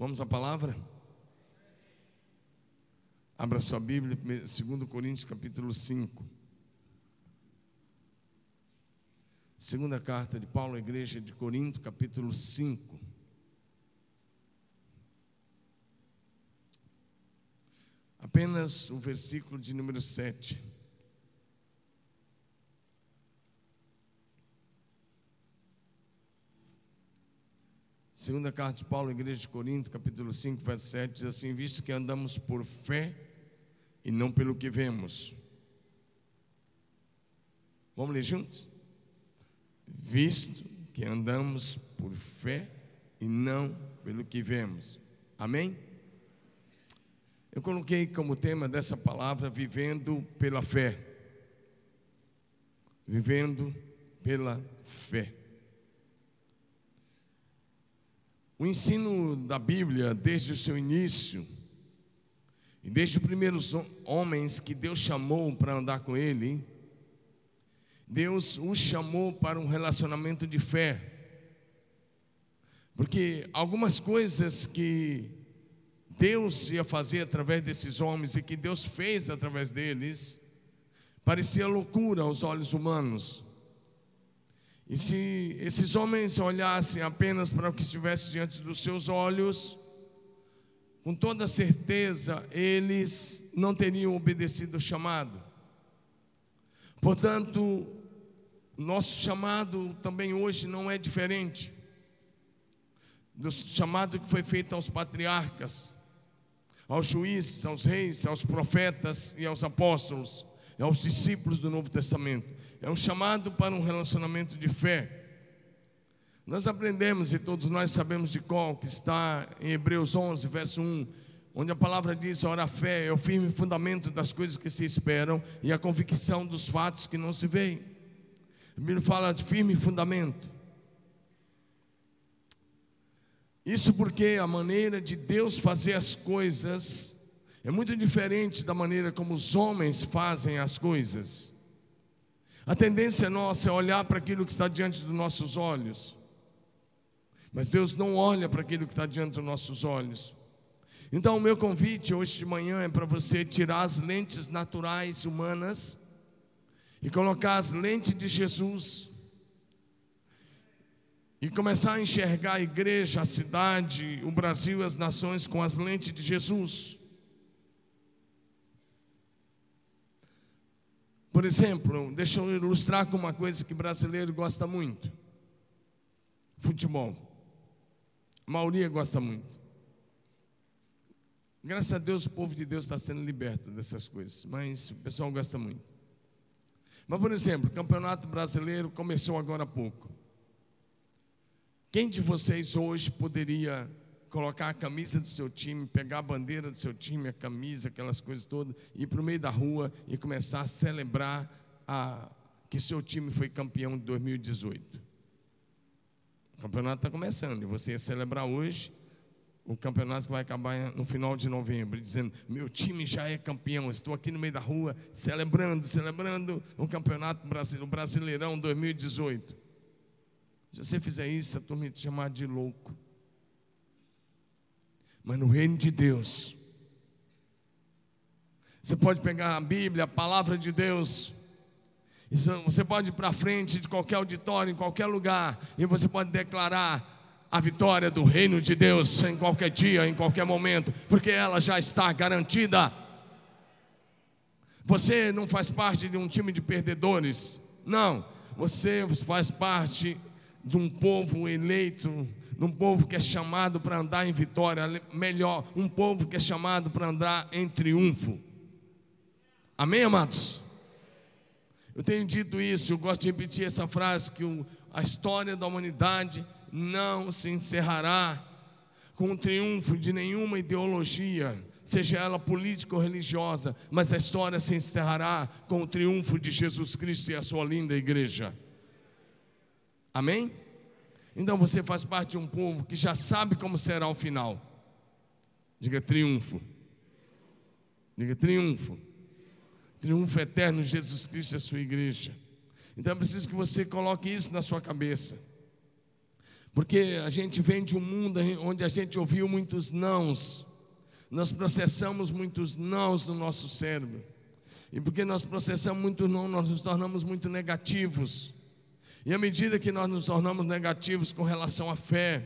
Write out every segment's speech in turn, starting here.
Vamos à palavra? Abra sua Bíblia, 2 Coríntios capítulo 5. Segunda carta de Paulo à igreja de Corinto, capítulo 5. Apenas o versículo de número 7. Segunda carta de Paulo igreja de Corinto, capítulo 5, verso 7, diz assim: Visto que andamos por fé e não pelo que vemos. Vamos ler juntos? Visto que andamos por fé e não pelo que vemos. Amém? Eu coloquei como tema dessa palavra vivendo pela fé. Vivendo pela fé. O ensino da Bíblia, desde o seu início, e desde os primeiros homens que Deus chamou para andar com Ele, Deus os chamou para um relacionamento de fé. Porque algumas coisas que Deus ia fazer através desses homens e que Deus fez através deles, parecia loucura aos olhos humanos. E se esses homens olhassem apenas para o que estivesse diante dos seus olhos, com toda certeza eles não teriam obedecido o chamado. Portanto, nosso chamado também hoje não é diferente do chamado que foi feito aos patriarcas, aos juízes, aos reis, aos profetas e aos apóstolos, e aos discípulos do Novo Testamento é um chamado para um relacionamento de fé. Nós aprendemos e todos nós sabemos de qual que está em Hebreus 11, verso 1, onde a palavra diz: Ora, a fé é o firme fundamento das coisas que se esperam e a convicção dos fatos que não se veem. A Bíblia fala de firme fundamento. Isso porque a maneira de Deus fazer as coisas é muito diferente da maneira como os homens fazem as coisas. A tendência nossa é olhar para aquilo que está diante dos nossos olhos. Mas Deus não olha para aquilo que está diante dos nossos olhos. Então, o meu convite hoje de manhã é para você tirar as lentes naturais humanas e colocar as lentes de Jesus. E começar a enxergar a igreja, a cidade, o Brasil as nações com as lentes de Jesus. Por exemplo, deixa eu ilustrar com uma coisa que brasileiro gosta muito: futebol. A maioria gosta muito. Graças a Deus o povo de Deus está sendo liberto dessas coisas, mas o pessoal gosta muito. Mas, por exemplo, o Campeonato Brasileiro começou agora há pouco. Quem de vocês hoje poderia colocar a camisa do seu time, pegar a bandeira do seu time, a camisa, aquelas coisas todas, ir para o meio da rua e começar a celebrar a, que seu time foi campeão de 2018. O campeonato está começando e você ia celebrar hoje o campeonato que vai acabar no final de novembro, dizendo: Meu time já é campeão, estou aqui no meio da rua celebrando, celebrando o campeonato brasileiro, o Brasileirão 2018. Se você fizer isso, a turma te chamar de louco. Mas no reino de Deus, você pode pegar a Bíblia, a palavra de Deus, você pode ir para frente de qualquer auditório, em qualquer lugar, e você pode declarar a vitória do reino de Deus em qualquer dia, em qualquer momento, porque ela já está garantida. Você não faz parte de um time de perdedores, não, você faz parte de um povo eleito num povo que é chamado para andar em vitória, melhor, um povo que é chamado para andar em triunfo. Amém, amados? Eu tenho dito isso, eu gosto de repetir essa frase: que a história da humanidade não se encerrará com o triunfo de nenhuma ideologia, seja ela política ou religiosa, mas a história se encerrará com o triunfo de Jesus Cristo e a sua linda igreja. Amém? Então você faz parte de um povo que já sabe como será o final. Diga triunfo. Diga triunfo. Triunfo eterno, Jesus Cristo e a sua igreja. Então é preciso que você coloque isso na sua cabeça. Porque a gente vem de um mundo onde a gente ouviu muitos nãos, nós processamos muitos nãos no nosso cérebro. E porque nós processamos muito não, nós nos tornamos muito negativos. E à medida que nós nos tornamos negativos com relação à fé,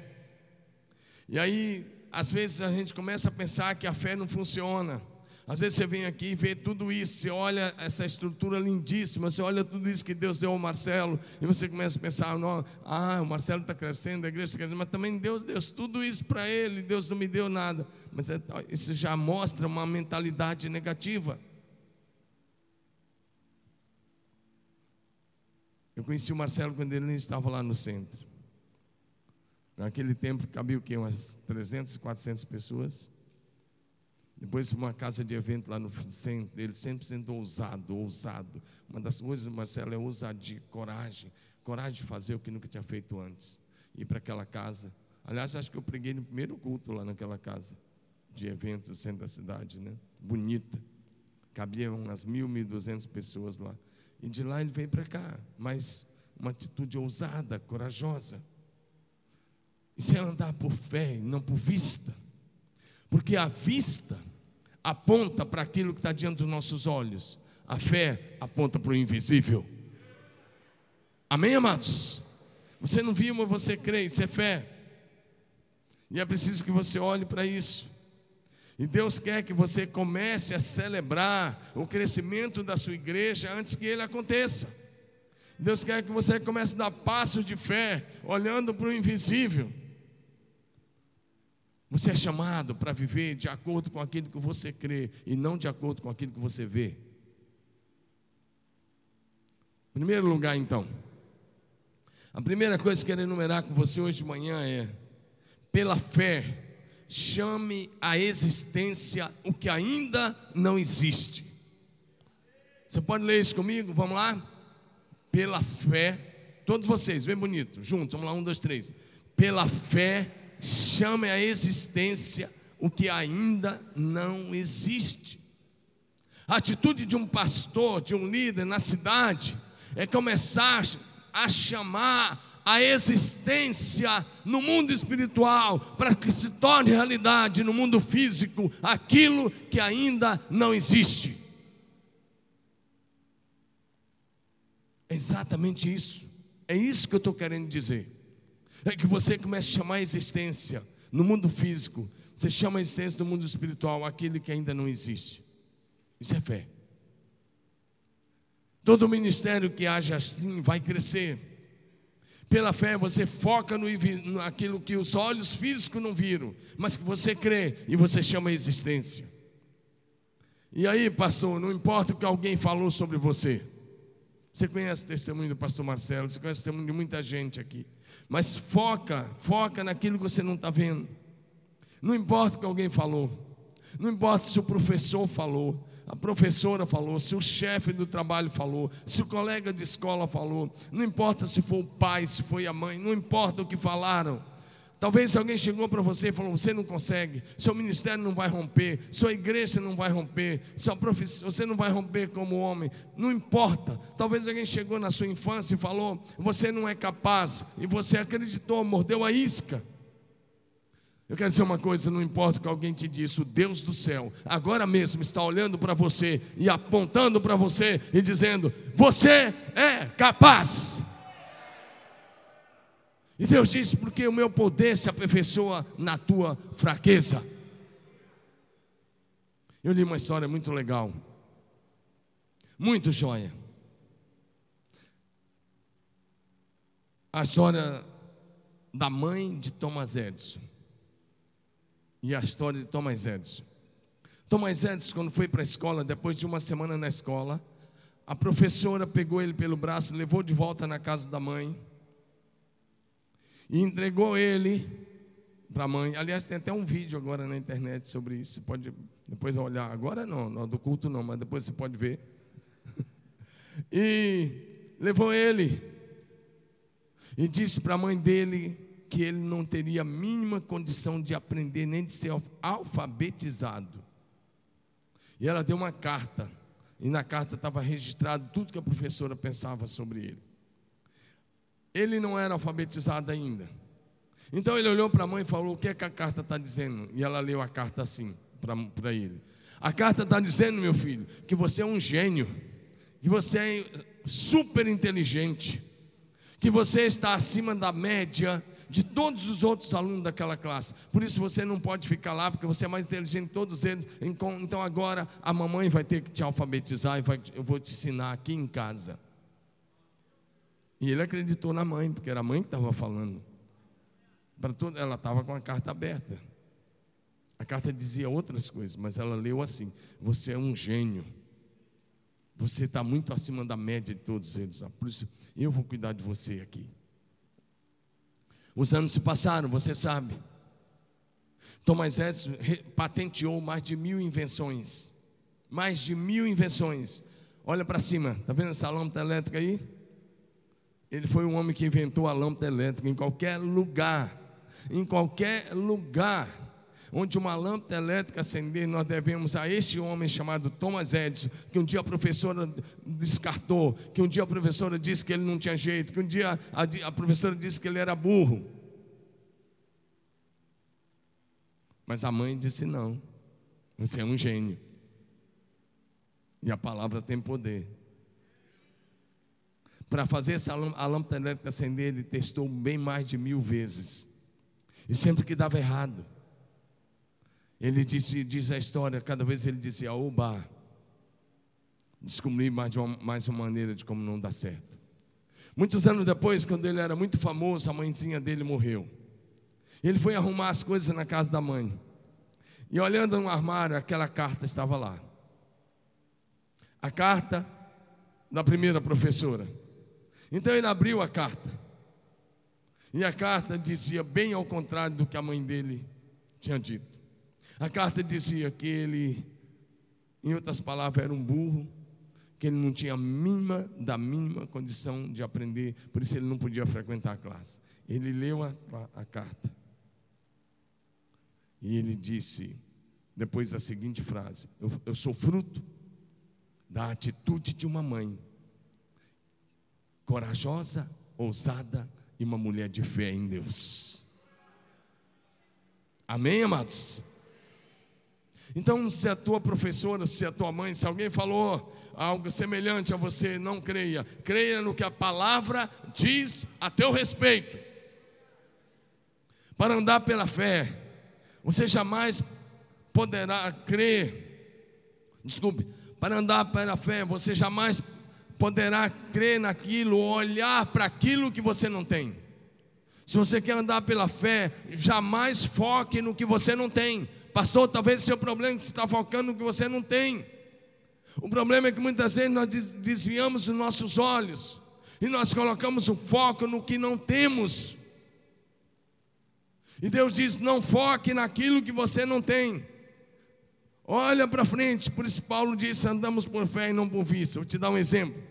e aí, às vezes a gente começa a pensar que a fé não funciona. Às vezes você vem aqui e vê tudo isso, você olha essa estrutura lindíssima, você olha tudo isso que Deus deu ao Marcelo, e você começa a pensar: não, ah, o Marcelo está crescendo, a igreja está crescendo, mas também Deus deu tudo isso para ele, Deus não me deu nada. Mas é, isso já mostra uma mentalidade negativa. Eu conheci o Marcelo quando ele estava lá no centro. Naquele tempo cabia o quê? Umas 300, 400 pessoas. Depois uma casa de evento lá no centro, ele sempre sendo ousado, ousado. Uma das coisas, Marcelo, é ousadia, coragem. Coragem de fazer o que nunca tinha feito antes. Ir para aquela casa. Aliás, acho que eu preguei no primeiro culto lá naquela casa de eventos centro da cidade, né? Bonita. Cabia umas mil, mil duzentas pessoas lá. E de lá ele veio para cá, mas uma atitude ousada, corajosa. Isso é andar por fé e não por vista. Porque a vista aponta para aquilo que está diante dos nossos olhos, a fé aponta para o invisível. Amém, amados? Você não viu, mas você crê, isso é fé. E é preciso que você olhe para isso. E Deus quer que você comece a celebrar o crescimento da sua igreja antes que ele aconteça. Deus quer que você comece a dar passos de fé, olhando para o invisível. Você é chamado para viver de acordo com aquilo que você crê e não de acordo com aquilo que você vê. Em primeiro lugar, então, a primeira coisa que eu quero enumerar com você hoje de manhã é: pela fé, chame a existência o que ainda não existe. Você pode ler isso comigo? Vamos lá? Pela fé, todos vocês, bem bonito, juntos, vamos lá, um, dois, três. Pela fé, chame a existência o que ainda não existe. A atitude de um pastor, de um líder na cidade, é começar a chamar a existência no mundo espiritual, para que se torne realidade no mundo físico aquilo que ainda não existe. É exatamente isso. É isso que eu estou querendo dizer. É que você comece a chamar a existência no mundo físico, você chama a existência do mundo espiritual aquilo que ainda não existe. Isso é fé. Todo ministério que haja assim vai crescer pela fé você foca no, naquilo que os olhos físicos não viram, mas que você crê e você chama a existência. E aí, pastor, não importa o que alguém falou sobre você. Você conhece o testemunho do pastor Marcelo, você conhece o testemunho de muita gente aqui. Mas foca, foca naquilo que você não está vendo. Não importa o que alguém falou. Não importa se o professor falou a professora falou, se o chefe do trabalho falou, se o colega de escola falou, não importa se foi o pai, se foi a mãe, não importa o que falaram. Talvez alguém chegou para você e falou: você não consegue, seu ministério não vai romper, sua igreja não vai romper, sua profissão, você não vai romper como homem, não importa. Talvez alguém chegou na sua infância e falou: você não é capaz, e você acreditou, mordeu a isca. Eu quero dizer uma coisa: não importa o que alguém te disse, o Deus do céu, agora mesmo está olhando para você e apontando para você e dizendo: Você é capaz. E Deus disse: Porque o meu poder se aperfeiçoa na tua fraqueza. Eu li uma história muito legal, muito joia. A história da mãe de Thomas Edison e a história de Thomas Edison. Thomas Edison, quando foi para a escola, depois de uma semana na escola, a professora pegou ele pelo braço, levou de volta na casa da mãe e entregou ele para a mãe. Aliás, tem até um vídeo agora na internet sobre isso. Você pode depois olhar. Agora não, não do culto não, mas depois você pode ver. E levou ele e disse para a mãe dele que ele não teria a mínima condição de aprender nem de ser alfabetizado. E ela deu uma carta, e na carta estava registrado tudo que a professora pensava sobre ele. Ele não era alfabetizado ainda, Então ele olhou para a mãe e falou: O que é que a carta está dizendo? E ela leu a carta assim para ele: A carta está dizendo, meu filho, que você é um gênio, que você é super inteligente, que você está acima da média de todos os outros alunos daquela classe. Por isso você não pode ficar lá, porque você é mais inteligente que todos eles. Então agora a mamãe vai ter que te alfabetizar e vai, eu vou te ensinar aqui em casa. E ele acreditou na mãe, porque era a mãe que estava falando. Para tudo, ela estava com a carta aberta. A carta dizia outras coisas, mas ela leu assim: Você é um gênio. Você está muito acima da média de todos eles. Por isso, eu vou cuidar de você aqui. Os anos se passaram, você sabe. Thomas Edison patenteou mais de mil invenções. Mais de mil invenções. Olha para cima, está vendo essa lâmpada elétrica aí? Ele foi o homem que inventou a lâmpada elétrica em qualquer lugar. Em qualquer lugar onde uma lâmpada elétrica acender, nós devemos a este homem chamado Thomas Edison, que um dia a professora descartou, que um dia a professora disse que ele não tinha jeito, que um dia a, a professora disse que ele era burro. Mas a mãe disse: não, você é um gênio. E a palavra tem poder. Para fazer essa a lâmpada elétrica acender, ele testou bem mais de mil vezes. E sempre que dava errado, ele disse, diz a história, cada vez ele dizia, oba, descobri mais uma, mais uma maneira de como não dá certo. Muitos anos depois, quando ele era muito famoso, a mãezinha dele morreu. Ele foi arrumar as coisas na casa da mãe. E olhando no armário, aquela carta estava lá. A carta da primeira professora. Então ele abriu a carta. E a carta dizia bem ao contrário do que a mãe dele tinha dito. A carta dizia que ele, em outras palavras, era um burro, que ele não tinha a mínima da mínima condição de aprender, por isso ele não podia frequentar a classe. Ele leu a, a, a carta e ele disse, depois da seguinte frase: eu, eu sou fruto da atitude de uma mãe corajosa, ousada e uma mulher de fé em Deus. Amém, amados? Então, se a tua professora, se a tua mãe, se alguém falou algo semelhante a você, não creia. Creia no que a palavra diz a teu respeito. Para andar pela fé, você jamais poderá crer. Desculpe, para andar pela fé, você jamais poderá crer naquilo, olhar para aquilo que você não tem. Se você quer andar pela fé, jamais foque no que você não tem. Pastor, talvez o seu problema está focando no que você não tem. O problema é que muitas vezes nós desviamos os nossos olhos e nós colocamos o foco no que não temos. E Deus diz: não foque naquilo que você não tem. Olha para frente, por isso Paulo disse: andamos por fé e não por vista. Vou te dar um exemplo.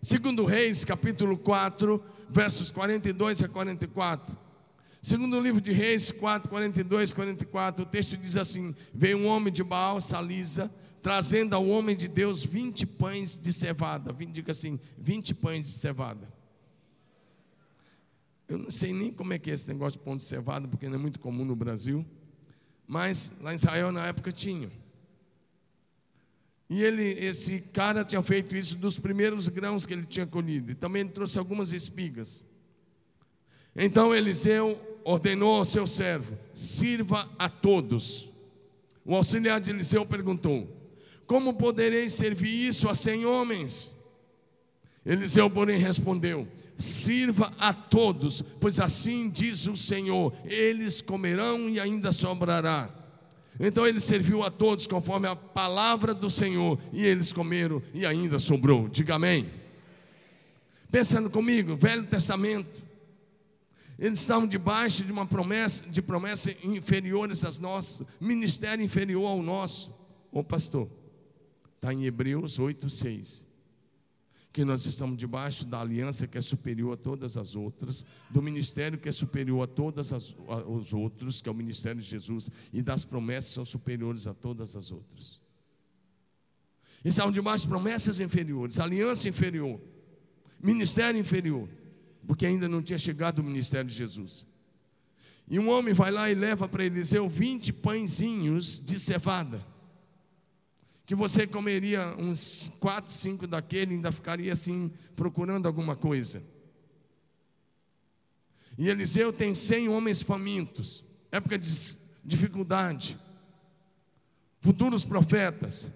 Segundo Reis, capítulo 4, versos 42 a 44. Segundo o livro de Reis 4, 42, 44, o texto diz assim: Veio um homem de Baal, Salisa, trazendo ao homem de Deus 20 pães de cevada. Diga assim: 20 pães de cevada. Eu não sei nem como é que é esse negócio de pão de cevada, porque não é muito comum no Brasil. Mas lá em Israel na época tinha. E ele, esse cara tinha feito isso dos primeiros grãos que ele tinha colhido. E também ele trouxe algumas espigas. Então Eliseu ordenou ao seu servo: sirva a todos. O auxiliar de Eliseu perguntou: Como poderei servir isso a cem homens? Eliseu, porém, respondeu: Sirva a todos, pois assim diz o Senhor: eles comerão e ainda sobrará. Então ele serviu a todos conforme a palavra do Senhor, e eles comeram e ainda sobrou. Diga amém. Pensando comigo, Velho Testamento, eles estavam debaixo de uma promessa, de promessas inferiores às nossas, ministério inferior ao nosso. Ô pastor, está em Hebreus 8, 6. Que nós estamos debaixo da aliança que é superior a todas as outras, do ministério que é superior a todos os outros, que é o ministério de Jesus, e das promessas que são superiores a todas as outras. Eles estavam debaixo de promessas inferiores, aliança inferior, ministério inferior porque ainda não tinha chegado o ministério de Jesus. E um homem vai lá e leva para Eliseu 20 pãezinhos de cevada. Que você comeria uns 4, 5 daquele ainda ficaria assim, procurando alguma coisa. E Eliseu tem 100 homens famintos, época de dificuldade, futuros profetas.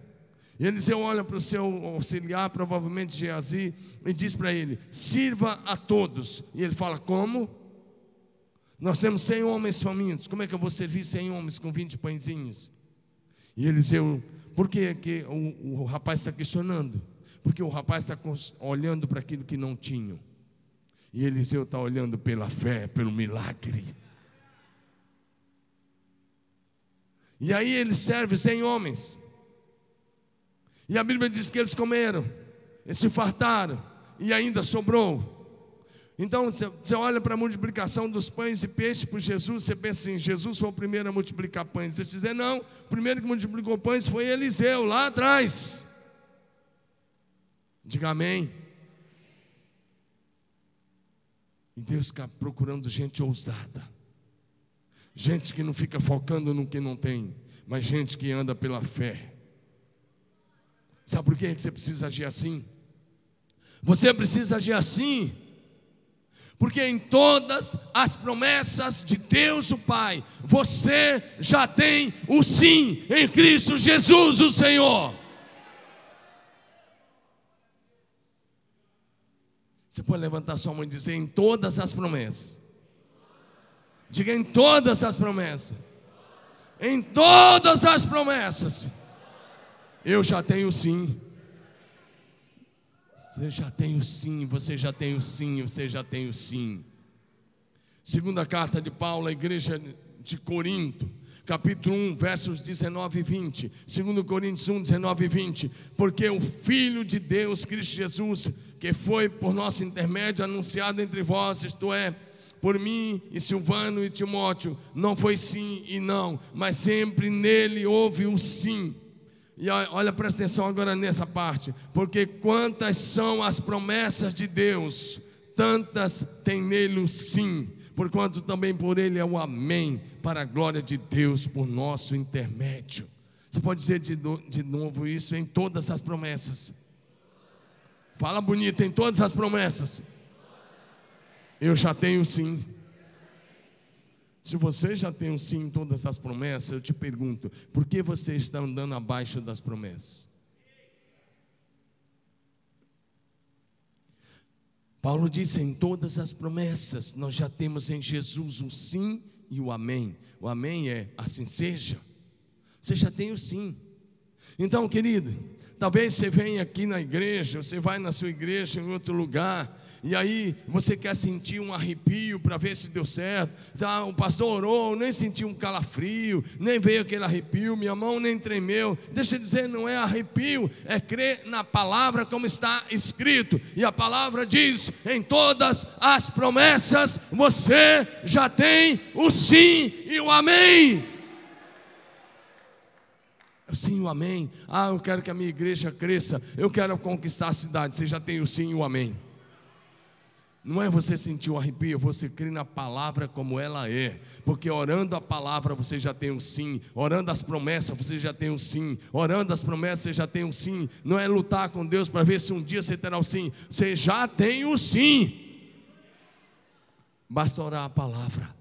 E Eliseu olha para o seu auxiliar, provavelmente Geazi, e diz para ele: sirva a todos. E ele fala: como? Nós temos 100 homens famintos, como é que eu vou servir 100 homens com 20 pãezinhos? E Eliseu, por que, que o, o rapaz está questionando? Porque o rapaz está olhando para aquilo que não tinham. E Eliseu está olhando pela fé, pelo milagre. E aí ele serve 100 homens. E a Bíblia diz que eles comeram, eles se fartaram e ainda sobrou. Então você olha para a multiplicação dos pães e peixes por Jesus, você pensa assim: Jesus foi o primeiro a multiplicar pães. Deixa eu dizer, não, o primeiro que multiplicou pães foi Eliseu, lá atrás. Diga amém. E Deus está procurando gente ousada, gente que não fica focando no que não tem, mas gente que anda pela fé. Sabe por que você precisa agir assim? Você precisa agir assim, porque em todas as promessas de Deus o Pai, você já tem o sim em Cristo Jesus, o Senhor. Você pode levantar sua mão e dizer em todas as promessas. Diga em todas as promessas. Em todas as promessas eu já tenho sim. Você já tem o sim, você já tem o sim, você já tem o sim. Segunda carta de Paulo à igreja de Corinto, capítulo 1, versos 19 e 20. 2 Coríntios 1, 19 e 20. Porque o Filho de Deus, Cristo Jesus, que foi por nosso intermédio anunciado entre vós, isto é, por mim e Silvano e Timóteo, não foi sim e não, mas sempre nele houve o sim e olha, presta atenção agora nessa parte, porque quantas são as promessas de Deus, tantas tem nele o sim, porquanto também por ele é o amém, para a glória de Deus por nosso intermédio. Você pode dizer de, de novo isso em todas as promessas. Fala bonito, em todas as promessas. Eu já tenho sim. Se você já tem um sim em todas as promessas, eu te pergunto, por que você está andando abaixo das promessas? Paulo disse: em todas as promessas, nós já temos em Jesus o sim e o amém. O amém é assim seja. Você já tem o sim. Então, querido, talvez você venha aqui na igreja, você vai na sua igreja em outro lugar, e aí você quer sentir um arrepio para ver se deu certo. Tá, o pastor orou, nem sentiu um calafrio, nem veio aquele arrepio, minha mão nem tremeu. Deixa eu dizer, não é arrepio, é crer na palavra como está escrito. E a palavra diz: em todas as promessas você já tem o sim e o amém. Sim e o amém. Ah, eu quero que a minha igreja cresça. Eu quero conquistar a cidade. Você já tem o sim e o amém. Não é você sentir o arrepio, é você crer na palavra como ela é. Porque orando a palavra você já tem um sim. Orando as promessas você já tem um sim. Orando as promessas você já tem um sim. Não é lutar com Deus para ver se um dia você terá o sim. Você já tem o sim. Basta orar a palavra.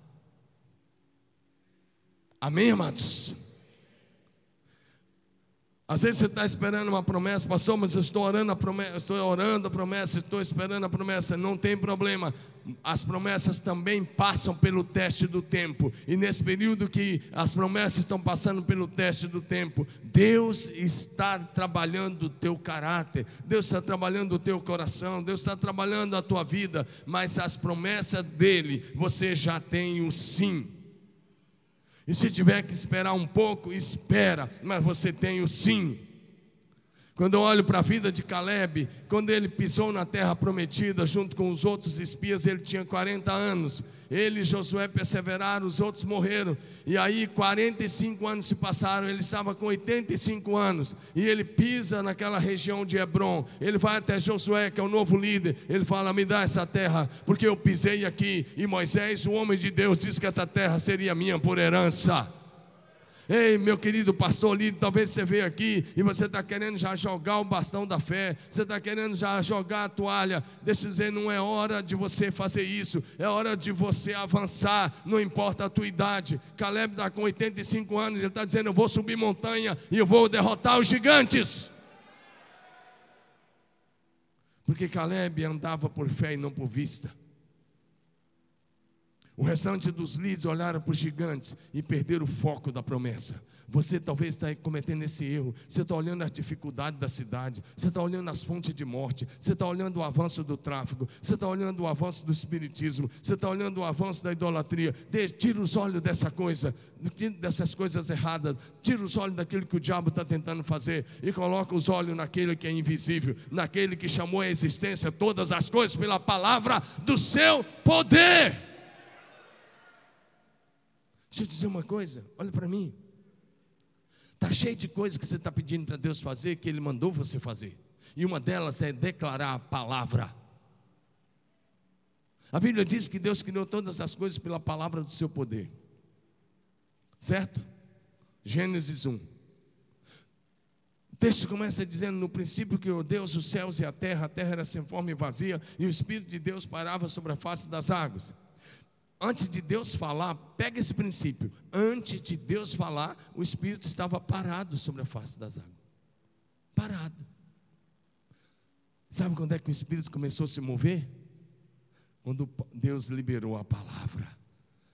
Amém, amados? Às vezes você está esperando uma promessa, pastor, mas eu estou orando a promessa, estou orando a promessa, estou esperando a promessa. Não tem problema. As promessas também passam pelo teste do tempo. E nesse período que as promessas estão passando pelo teste do tempo, Deus está trabalhando o teu caráter, Deus está trabalhando o teu coração, Deus está trabalhando a tua vida, mas as promessas dele, você já tem o sim. E se tiver que esperar um pouco, espera, mas você tem o sim. Quando eu olho para a vida de Caleb, quando ele pisou na terra prometida junto com os outros espias, ele tinha 40 anos. Ele e Josué perseveraram, os outros morreram. E aí 45 anos se passaram, ele estava com 85 anos. E ele pisa naquela região de Hebron. Ele vai até Josué, que é o novo líder. Ele fala: Me dá essa terra, porque eu pisei aqui. E Moisés, o homem de Deus, disse que essa terra seria minha por herança. Ei, meu querido pastor Lido, talvez você veja aqui e você está querendo já jogar o bastão da fé, você está querendo já jogar a toalha. Deixa eu dizer, não é hora de você fazer isso, é hora de você avançar, não importa a tua idade. Caleb está com 85 anos, ele está dizendo: Eu vou subir montanha e eu vou derrotar os gigantes. Porque Caleb andava por fé e não por vista. O restante dos líderes olharam para os gigantes e perderam o foco da promessa. Você talvez está cometendo esse erro. Você está olhando as dificuldades da cidade, você está olhando as fontes de morte, você está olhando o avanço do tráfico, você está olhando o avanço do espiritismo, você está olhando o avanço da idolatria. Tira os olhos dessa coisa, dessas coisas erradas, tira os olhos daquilo que o diabo está tentando fazer e coloca os olhos naquele que é invisível, naquele que chamou à existência todas as coisas pela palavra do seu poder. Deixa eu dizer uma coisa, olha para mim. Está cheio de coisas que você está pedindo para Deus fazer, que Ele mandou você fazer. E uma delas é declarar a palavra. A Bíblia diz que Deus criou todas as coisas pela palavra do seu poder. Certo? Gênesis 1. O texto começa dizendo: No princípio criou Deus os céus e a terra, a terra era sem forma e vazia, e o Espírito de Deus parava sobre a face das águas antes de Deus falar, pega esse princípio. Antes de Deus falar, o Espírito estava parado sobre a face das águas. Parado. Sabe quando é que o Espírito começou a se mover? Quando Deus liberou a palavra.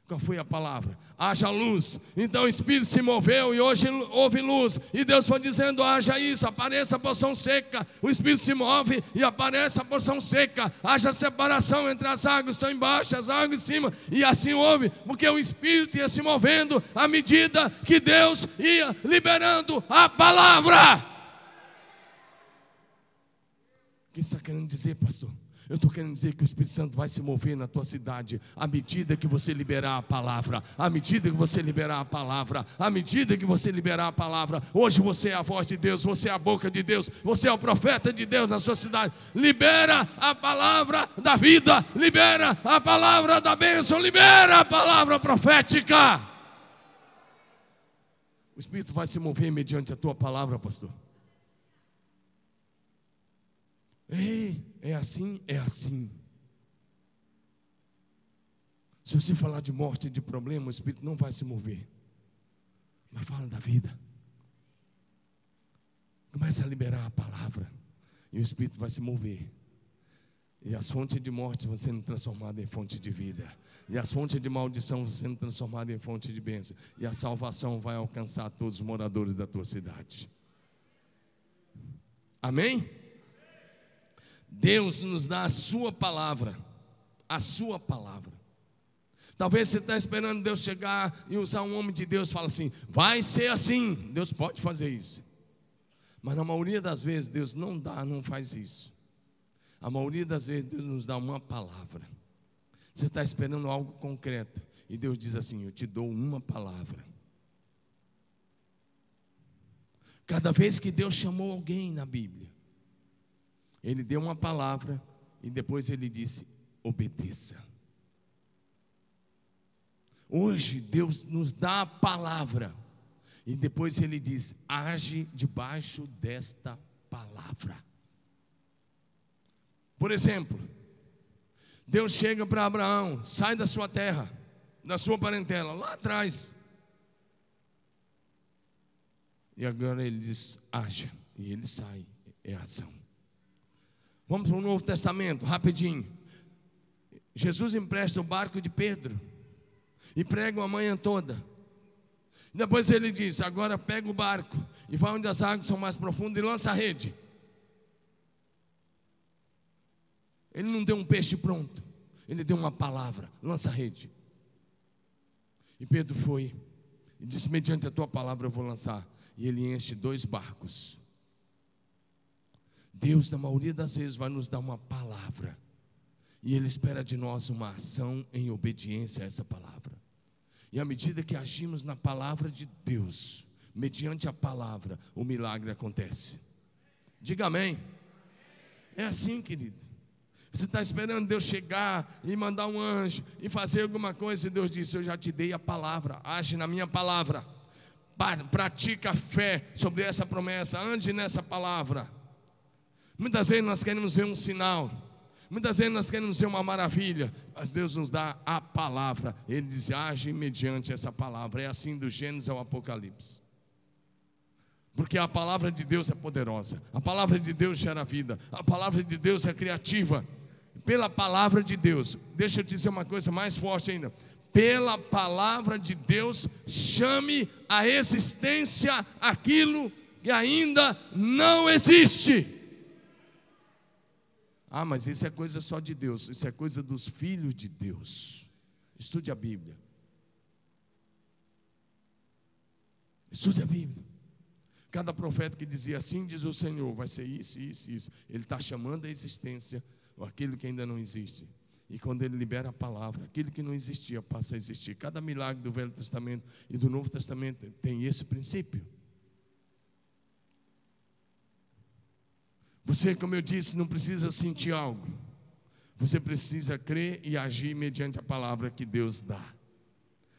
Qual foi a palavra? Haja luz. Então o Espírito se moveu e hoje houve luz. E Deus foi dizendo: haja isso, apareça a porção seca. O Espírito se move e aparece a porção seca. Haja separação entre as águas, estão embaixo, as águas em cima. E assim houve, porque o Espírito ia se movendo à medida que Deus ia liberando a palavra. O que está querendo dizer, pastor? Eu estou querendo dizer que o Espírito Santo vai se mover na tua cidade à medida que você liberar a palavra, à medida que você liberar a palavra, à medida que você liberar a palavra. Hoje você é a voz de Deus, você é a boca de Deus, você é o profeta de Deus na sua cidade. Libera a palavra da vida, libera a palavra da bênção, libera a palavra profética. O Espírito vai se mover mediante a tua palavra, pastor. Ei, é assim, é assim. Se você falar de morte, de problema, o Espírito não vai se mover. Mas fala da vida. Começa a liberar a palavra. E o Espírito vai se mover. E as fontes de morte vão sendo transformadas em fonte de vida. E as fontes de maldição vão sendo transformadas em fonte de bênção. E a salvação vai alcançar todos os moradores da tua cidade. Amém? Deus nos dá a Sua palavra, a Sua palavra. Talvez você está esperando Deus chegar e usar um homem de Deus e fala assim: vai ser assim. Deus pode fazer isso. Mas na maioria das vezes Deus não dá, não faz isso. A maioria das vezes Deus nos dá uma palavra. Você está esperando algo concreto. E Deus diz assim: Eu te dou uma palavra. Cada vez que Deus chamou alguém na Bíblia, ele deu uma palavra e depois ele disse: obedeça. Hoje Deus nos dá a palavra e depois ele diz: age debaixo desta palavra. Por exemplo, Deus chega para Abraão: sai da sua terra, da sua parentela, lá atrás. E agora ele diz: haja. E ele sai, é ação. Vamos para o Novo Testamento, rapidinho. Jesus empresta o barco de Pedro e prega a manhã toda. Depois ele diz: agora pega o barco e vai onde as águas são mais profundas e lança a rede. Ele não deu um peixe pronto, ele deu uma palavra: lança a rede. E Pedro foi e disse: mediante a tua palavra eu vou lançar. E ele enche dois barcos. Deus, na maioria das vezes, vai nos dar uma palavra. E Ele espera de nós uma ação em obediência a essa palavra. E à medida que agimos na palavra de Deus, mediante a palavra, o milagre acontece. Diga amém. É assim, querido. Você está esperando Deus chegar e mandar um anjo e fazer alguma coisa, e Deus disse: Eu já te dei a palavra, age na minha palavra, pratica a fé sobre essa promessa, ande nessa palavra. Muitas vezes nós queremos ver um sinal, muitas vezes nós queremos ver uma maravilha, mas Deus nos dá a palavra, Ele diz: age mediante essa palavra, é assim do Gênesis ao Apocalipse. Porque a palavra de Deus é poderosa, a palavra de Deus gera vida, a palavra de Deus é criativa. Pela palavra de Deus, deixa eu te dizer uma coisa mais forte ainda: pela palavra de Deus, chame a existência aquilo que ainda não existe. Ah, mas isso é coisa só de Deus, isso é coisa dos filhos de Deus. Estude a Bíblia. Estude a Bíblia. Cada profeta que dizia assim, diz o Senhor, vai ser isso, isso, isso. Ele está chamando a existência aquilo que ainda não existe. E quando ele libera a palavra, aquilo que não existia passa a existir. Cada milagre do Velho Testamento e do Novo Testamento tem esse princípio. Você, como eu disse, não precisa sentir algo. Você precisa crer e agir mediante a palavra que Deus dá.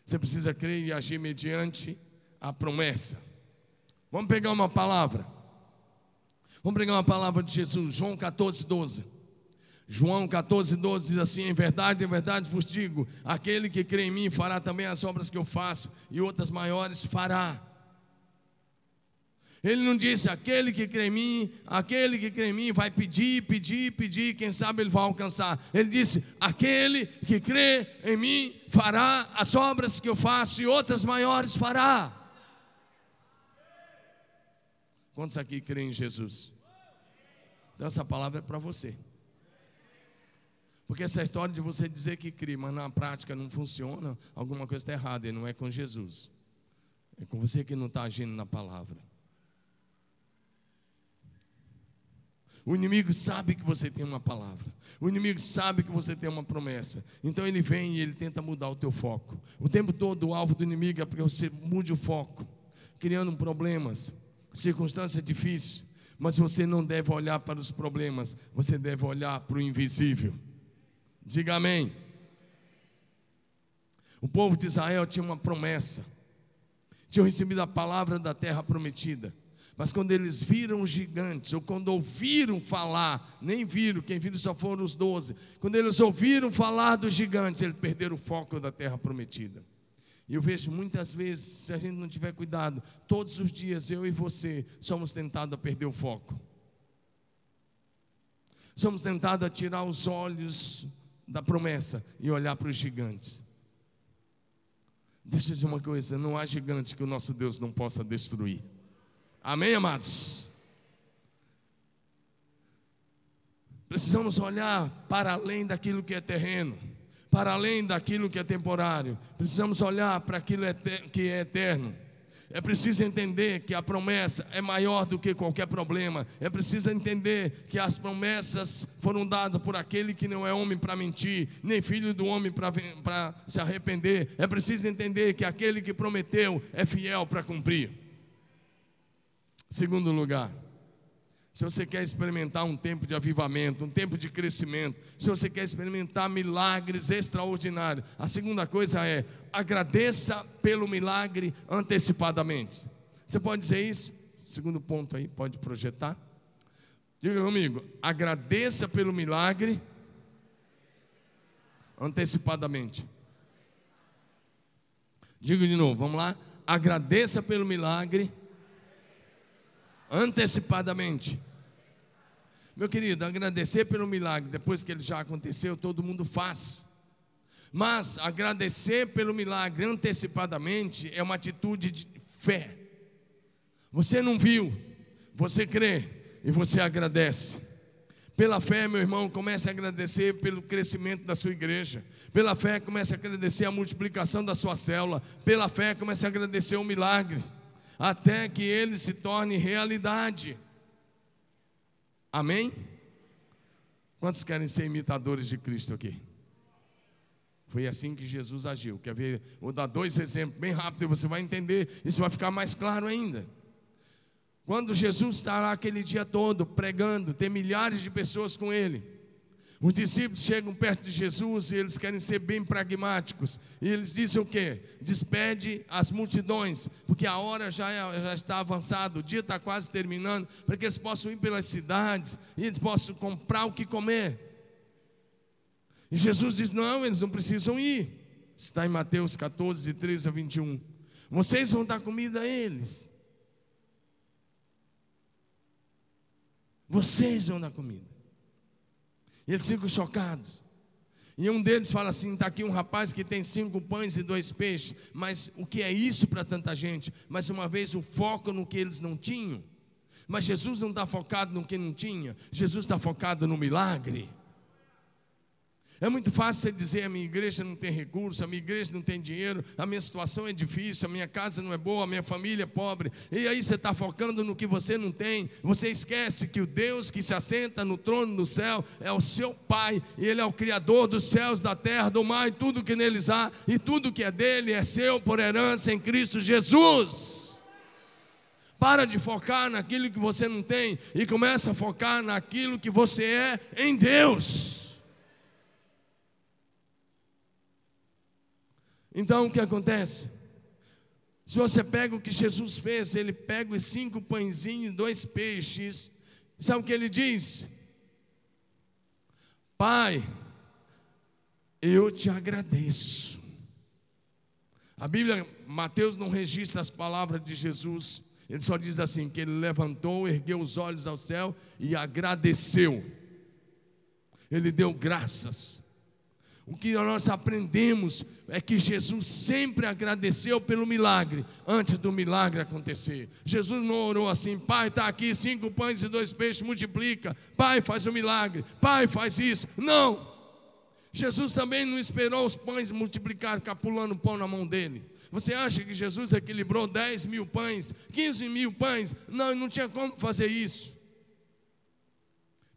Você precisa crer e agir mediante a promessa. Vamos pegar uma palavra. Vamos pegar uma palavra de Jesus, João 14, 12. João 14, 12 diz assim: Em verdade, em verdade vos digo: aquele que crê em mim fará também as obras que eu faço, e outras maiores fará. Ele não disse: aquele que crê em mim, aquele que crê em mim vai pedir, pedir, pedir, quem sabe ele vai alcançar. Ele disse: aquele que crê em mim fará as obras que eu faço, e outras maiores fará. Quantos aqui creem em Jesus? Então, essa palavra é para você. Porque essa história de você dizer que crê, mas na prática não funciona, alguma coisa está errada, e não é com Jesus. É com você que não está agindo na palavra. O inimigo sabe que você tem uma palavra. O inimigo sabe que você tem uma promessa. Então ele vem e ele tenta mudar o teu foco. O tempo todo o alvo do inimigo é para você mude o foco, criando problemas, circunstância difícil, mas você não deve olhar para os problemas, você deve olhar para o invisível. Diga amém. O povo de Israel tinha uma promessa, tinham recebido a palavra da terra prometida, mas quando eles viram os gigantes, ou quando ouviram falar, nem viram, quem viram só foram os doze, quando eles ouviram falar dos gigantes, eles perderam o foco da terra prometida. E eu vejo muitas vezes, se a gente não tiver cuidado, todos os dias eu e você somos tentados a perder o foco. Somos tentados a tirar os olhos da promessa e olhar para os gigantes. Deixa eu dizer uma coisa: não há gigante que o nosso Deus não possa destruir. Amém, amados? Precisamos olhar para além daquilo que é terreno para além daquilo que é temporário. Precisamos olhar para aquilo que é eterno. É preciso entender que a promessa é maior do que qualquer problema. É preciso entender que as promessas foram dadas por aquele que não é homem para mentir, nem filho do homem para se arrepender. É preciso entender que aquele que prometeu é fiel para cumprir. Segundo lugar, se você quer experimentar um tempo de avivamento, um tempo de crescimento, se você quer experimentar milagres extraordinários, a segunda coisa é agradeça pelo milagre antecipadamente. Você pode dizer isso? Segundo ponto aí, pode projetar. Diga comigo, agradeça pelo milagre antecipadamente. Diga de novo, vamos lá. Agradeça pelo milagre antecipadamente. Meu querido, agradecer pelo milagre depois que ele já aconteceu, todo mundo faz. Mas agradecer pelo milagre antecipadamente é uma atitude de fé. Você não viu, você crê e você agradece. Pela fé, meu irmão, comece a agradecer pelo crescimento da sua igreja. Pela fé, comece a agradecer a multiplicação da sua célula. Pela fé, comece a agradecer o milagre, até que ele se torne realidade. Amém? Quantos querem ser imitadores de Cristo aqui? Foi assim que Jesus agiu. Quer ver? Vou dar dois exemplos bem rápido e você vai entender. Isso vai ficar mais claro ainda. Quando Jesus está lá aquele dia todo pregando, tem milhares de pessoas com ele. Os discípulos chegam perto de Jesus e eles querem ser bem pragmáticos. E eles dizem o quê? Despede as multidões, porque a hora já, é, já está avançada, o dia está quase terminando, para que eles possam ir pelas cidades e eles possam comprar o que comer. E Jesus diz: Não, eles não precisam ir. Está em Mateus 14, de 13 a 21. Vocês vão dar comida a eles. Vocês vão dar comida. E eles ficam chocados. E um deles fala assim: está aqui um rapaz que tem cinco pães e dois peixes, mas o que é isso para tanta gente? Mais uma vez, o foco no que eles não tinham. Mas Jesus não está focado no que não tinha, Jesus está focado no milagre. É muito fácil você dizer: a minha igreja não tem recurso, a minha igreja não tem dinheiro, a minha situação é difícil, a minha casa não é boa, a minha família é pobre. E aí você está focando no que você não tem. Você esquece que o Deus que se assenta no trono do céu é o seu Pai, e Ele é o Criador dos céus, da terra, do mar e tudo que neles há, e tudo que é dele é seu por herança em Cristo Jesus. Para de focar naquilo que você não tem e começa a focar naquilo que você é em Deus. Então o que acontece? Se você pega o que Jesus fez, ele pega os cinco pãezinhos, dois peixes, sabe o que ele diz? Pai, eu te agradeço. A Bíblia, Mateus não registra as palavras de Jesus, ele só diz assim: que ele levantou, ergueu os olhos ao céu e agradeceu. Ele deu graças. O que nós aprendemos é que Jesus sempre agradeceu pelo milagre antes do milagre acontecer. Jesus não orou assim, Pai, está aqui cinco pães e dois peixes, multiplica. Pai, faz o um milagre. Pai, faz isso. Não. Jesus também não esperou os pães multiplicar, ficar pulando pão na mão dele. Você acha que Jesus equilibrou 10 mil pães, 15 mil pães? Não, não tinha como fazer isso.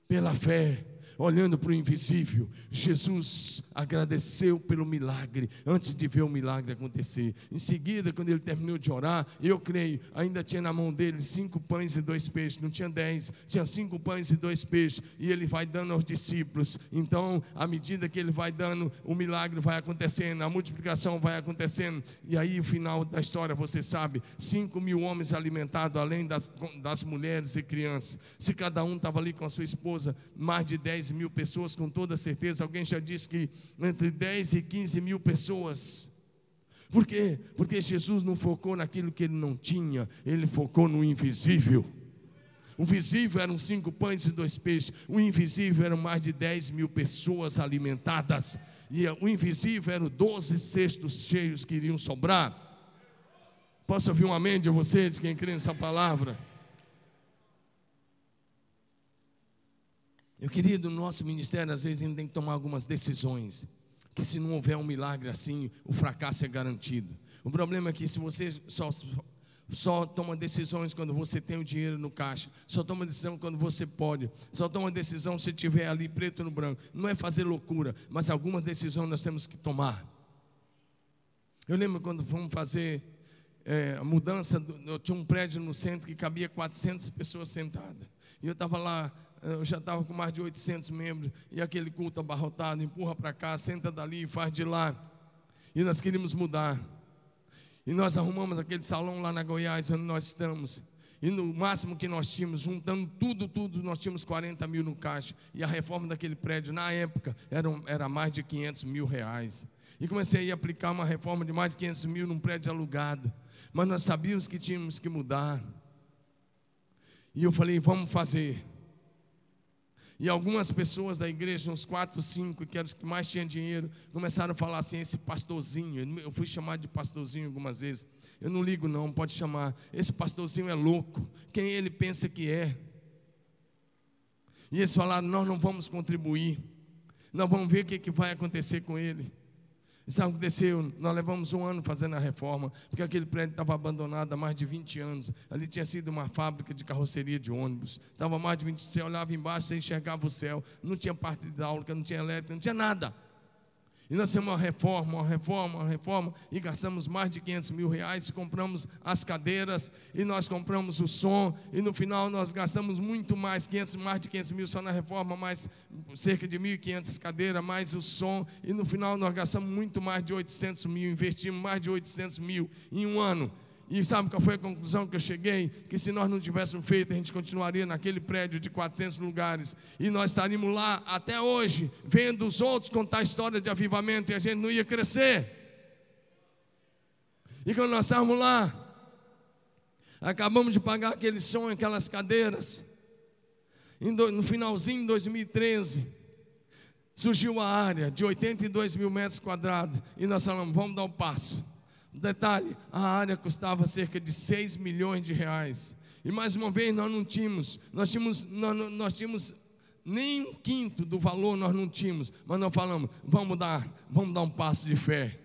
Pela fé, olhando para o invisível, Jesus agradeceu pelo milagre, antes de ver o milagre acontecer. Em seguida, quando ele terminou de orar, eu creio, ainda tinha na mão dele cinco pães e dois peixes, não tinha dez, tinha cinco pães e dois peixes, e ele vai dando aos discípulos. Então, à medida que ele vai dando, o milagre vai acontecendo, a multiplicação vai acontecendo, e aí o final da história, você sabe: cinco mil homens alimentados, além das, das mulheres e crianças. Se cada um estava ali com a sua esposa, mais de dez mil pessoas, com toda certeza. Alguém já disse que entre 10 e 15 mil pessoas. Por quê? Porque Jesus não focou naquilo que ele não tinha, ele focou no invisível. O visível eram cinco pães e dois peixes, o invisível eram mais de 10 mil pessoas alimentadas, e o invisível eram 12 cestos cheios que iriam sobrar. Posso ouvir um amém de vocês, quem crê nessa palavra? Meu querido, no nosso ministério, às vezes, a gente tem que tomar algumas decisões. Que se não houver um milagre assim, o fracasso é garantido. O problema é que se você só, só toma decisões quando você tem o dinheiro no caixa, só toma decisão quando você pode, só toma decisão se tiver ali preto no branco. Não é fazer loucura, mas algumas decisões nós temos que tomar. Eu lembro quando fomos fazer é, a mudança, do, eu tinha um prédio no centro que cabia 400 pessoas sentadas. E eu estava lá eu já estava com mais de 800 membros, e aquele culto abarrotado, empurra para cá, senta dali, faz de lá. E nós queríamos mudar. E nós arrumamos aquele salão lá na Goiás, onde nós estamos. E no máximo que nós tínhamos, juntando tudo, tudo, nós tínhamos 40 mil no caixa. E a reforma daquele prédio, na época, era, era mais de 500 mil reais. E comecei a aplicar uma reforma de mais de 500 mil num prédio alugado. Mas nós sabíamos que tínhamos que mudar. E eu falei, vamos fazer. E algumas pessoas da igreja, uns quatro, cinco, que eram os que mais tinham dinheiro, começaram a falar assim: esse pastorzinho, eu fui chamado de pastorzinho algumas vezes. Eu não ligo, não, pode chamar. Esse pastorzinho é louco. Quem ele pensa que é? E eles falaram: nós não vamos contribuir, nós vamos ver o que, que vai acontecer com ele. E sabe o que aconteceu? Nós levamos um ano fazendo a reforma, porque aquele prédio estava abandonado há mais de 20 anos. Ali tinha sido uma fábrica de carroceria de ônibus. Estava mais de 20 Você olhava embaixo, você enxergava o céu. Não tinha parte hidráulica, não tinha elétrica, não tinha nada. E nós fizemos uma reforma, uma reforma, uma reforma, e gastamos mais de 500 mil reais, compramos as cadeiras, e nós compramos o som, e no final nós gastamos muito mais, 500, mais de 500 mil só na reforma, mais cerca de 1.500 cadeiras, mais o som, e no final nós gastamos muito mais de 800 mil, investimos mais de 800 mil em um ano. E sabe qual foi a conclusão que eu cheguei? Que se nós não tivéssemos feito, a gente continuaria naquele prédio de 400 lugares. E nós estaríamos lá até hoje, vendo os outros contar a história de avivamento e a gente não ia crescer. E quando nós estávamos lá, acabamos de pagar aquele som, aquelas cadeiras. No finalzinho de 2013, surgiu a área de 82 mil metros quadrados. E nós falamos, vamos dar um passo. Detalhe: a área custava cerca de 6 milhões de reais. E mais uma vez nós não tínhamos, nós tínhamos, nós, nós tínhamos nem um quinto do valor nós não tínhamos, mas nós falamos, vamos dar, vamos dar um passo de fé.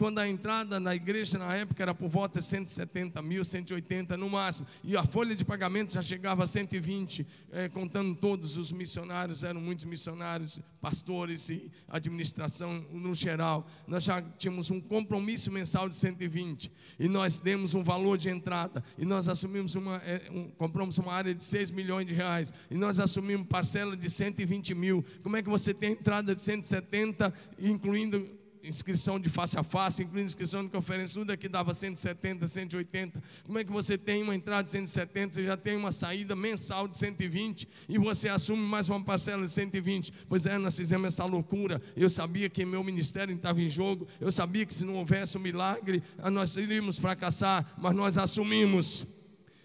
Quando a entrada na igreja na época era por volta de 170 mil, 180 no máximo, e a folha de pagamento já chegava a 120, é, contando todos os missionários, eram muitos missionários, pastores e administração no geral. Nós já tínhamos um compromisso mensal de 120, e nós demos um valor de entrada, e nós assumimos uma, é, um, compramos uma área de 6 milhões de reais, e nós assumimos parcela de 120 mil. Como é que você tem entrada de 170, incluindo inscrição de face a face, incluindo inscrição de conferência, tudo aqui dava 170, 180. Como é que você tem uma entrada de 170, você já tem uma saída mensal de 120 e você assume mais uma parcela de 120? Pois é, nós fizemos essa loucura. Eu sabia que meu ministério estava em jogo, eu sabia que se não houvesse um milagre, nós iríamos fracassar, mas nós assumimos.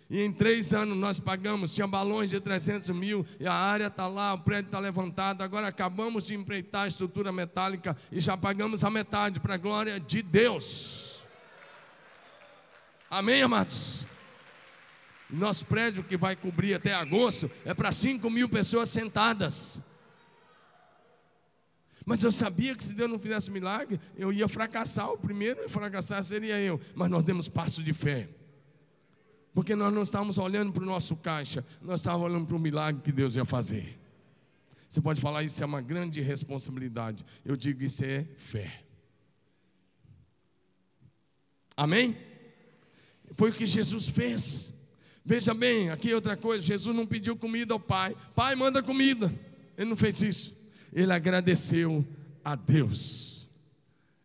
E em três anos nós pagamos, tinha balões de 300 mil, e a área está lá, o prédio está levantado. Agora acabamos de empreitar a estrutura metálica e já pagamos a metade, para a glória de Deus. Amém, amados? Nosso prédio que vai cobrir até agosto é para 5 mil pessoas sentadas. Mas eu sabia que se Deus não fizesse milagre, eu ia fracassar. O primeiro a fracassar seria eu. Mas nós demos passo de fé. Porque nós não estávamos olhando para o nosso caixa, nós estávamos olhando para o milagre que Deus ia fazer. Você pode falar, isso é uma grande responsabilidade. Eu digo, isso é fé. Amém? Foi o que Jesus fez. Veja bem, aqui outra coisa: Jesus não pediu comida ao Pai, Pai, manda comida. Ele não fez isso. Ele agradeceu a Deus.